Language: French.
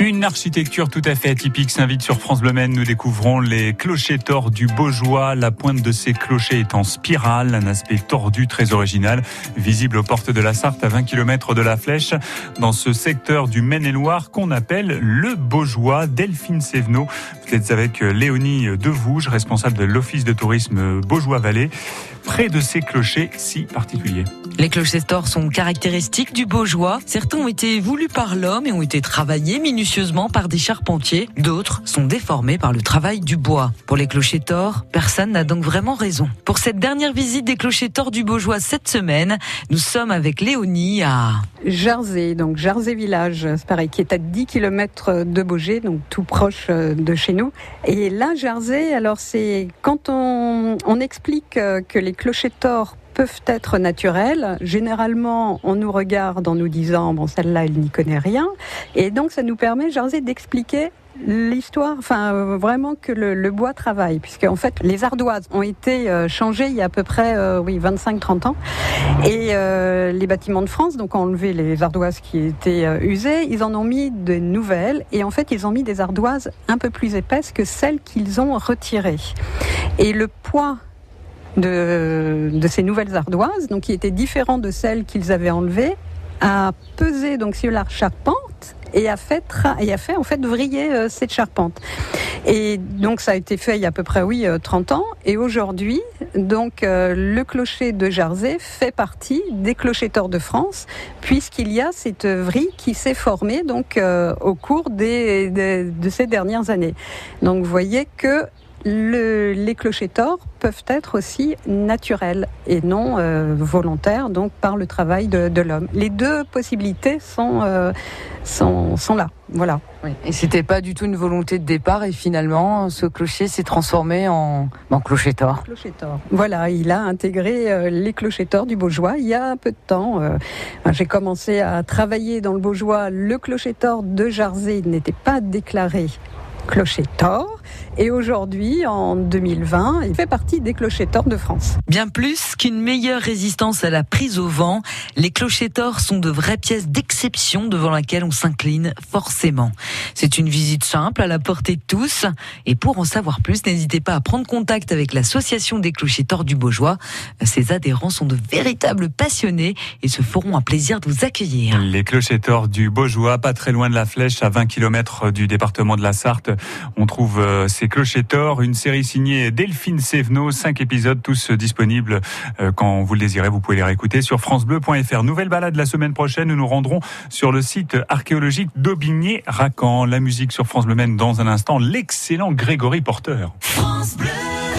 Une architecture tout à fait atypique s'invite sur France Bleu. Nous découvrons les clochers tors du Beaujois. La pointe de ces clochers est en spirale, un aspect tordu très original, visible aux portes de la Sarthe à 20 km de la Flèche, dans ce secteur du Maine-et-Loire qu'on appelle le Beaujois. Delphine Sévenot, vous êtes avec Léonie Devouge, responsable de l'Office de tourisme Beaujois-Vallée, près de ces clochers si particuliers. Les clochers tors sont caractéristiques du Beaujois. Certains ont été voulus par l'homme et ont été travaillés minutieusement par des charpentiers. D'autres sont déformés par le travail du bois. Pour les clochers tors, personne n'a donc vraiment raison. Pour cette dernière visite des clochers tors du Beaujois cette semaine, nous sommes avec Léonie à Jersey, donc Jersey Village, c'est pareil, qui est à 10 km de Beaugé, donc tout proche euh, de chez nous. Et là, Jersey, alors c'est quand on, explique euh, que les clochers tors peuvent être naturels. Généralement, on nous regarde en nous disant bon celle-là elle n'y connaît rien, et donc ça nous permet, Jersey, d'expliquer l'histoire, enfin euh, vraiment que le, bois travaille, puisque en fait les ardoises ont été euh, changées il y a à peu près euh, oui 25-30 ans, et les bâtiments de France donc ont enlevé les ardoises qui étaient usées, ils en ont mis de nouvelles, et en fait ils ont mis des ardoises un peu plus épaisses que celles qu'ils ont retirées. Et le poids de, ces nouvelles ardoises, donc qui étaient différentes de celles qu'ils avaient enlevées, a pesé donc sur la charpente et a fait, et a fait en fait vriller euh, cette charpente. Et donc ça a été fait il y a à peu près oui 30 ans. Et aujourd'hui, donc euh, le clocher de Jarzé fait partie des clocheteurs de France, puisqu'il y a cette vrille qui s'est formée donc euh, au cours des, de ces dernières années. Donc vous voyez que le, les clochers tors peuvent être aussi naturels et non euh, volontaires, donc par le travail de, de l'homme. Les deux possibilités sont, euh, sont, sont, là. Voilà. Oui. Et c'était pas du tout une volonté de départ, et finalement, ce clocher s'est transformé en, en clocher tort. Clocher tort. Voilà, il a intégré euh, les clochers du Beaujois il y a un peu de temps. J'ai commencé à travailler dans le Beaujois. Le clocher tort de Jarzé n'était pas déclaré clocher tort. Et aujourd'hui, en 2020, il fait partie des clochers tors de France. Bien plus qu'une meilleure résistance à la prise au vent, les clochers tors sont de vraies pièces d'exception devant laquelle on s'incline forcément. C'est une visite simple à la portée de tous. Et pour en savoir plus, n'hésitez pas à prendre contact avec l'association des clochers tors du Beaujois. Ses adhérents sont de véritables passionnés et se feront un plaisir de vous accueillir. Les clochers tors du Beaujois, pas très loin de la Flèche, à 20 km du département de la Sarthe. On trouve ces clochers tors, une série signée Delphine Sévenot, cinq épisodes tous disponibles quand vous le désirez. Vous pouvez les réécouter sur francebleu.fr. Nouvelle balade la semaine prochaine, nous nous rendrons sur le site archéologique d'Aubigné-Racan. La musique sur France Bleu Maine dans un instant, l'excellent Grégory Porter.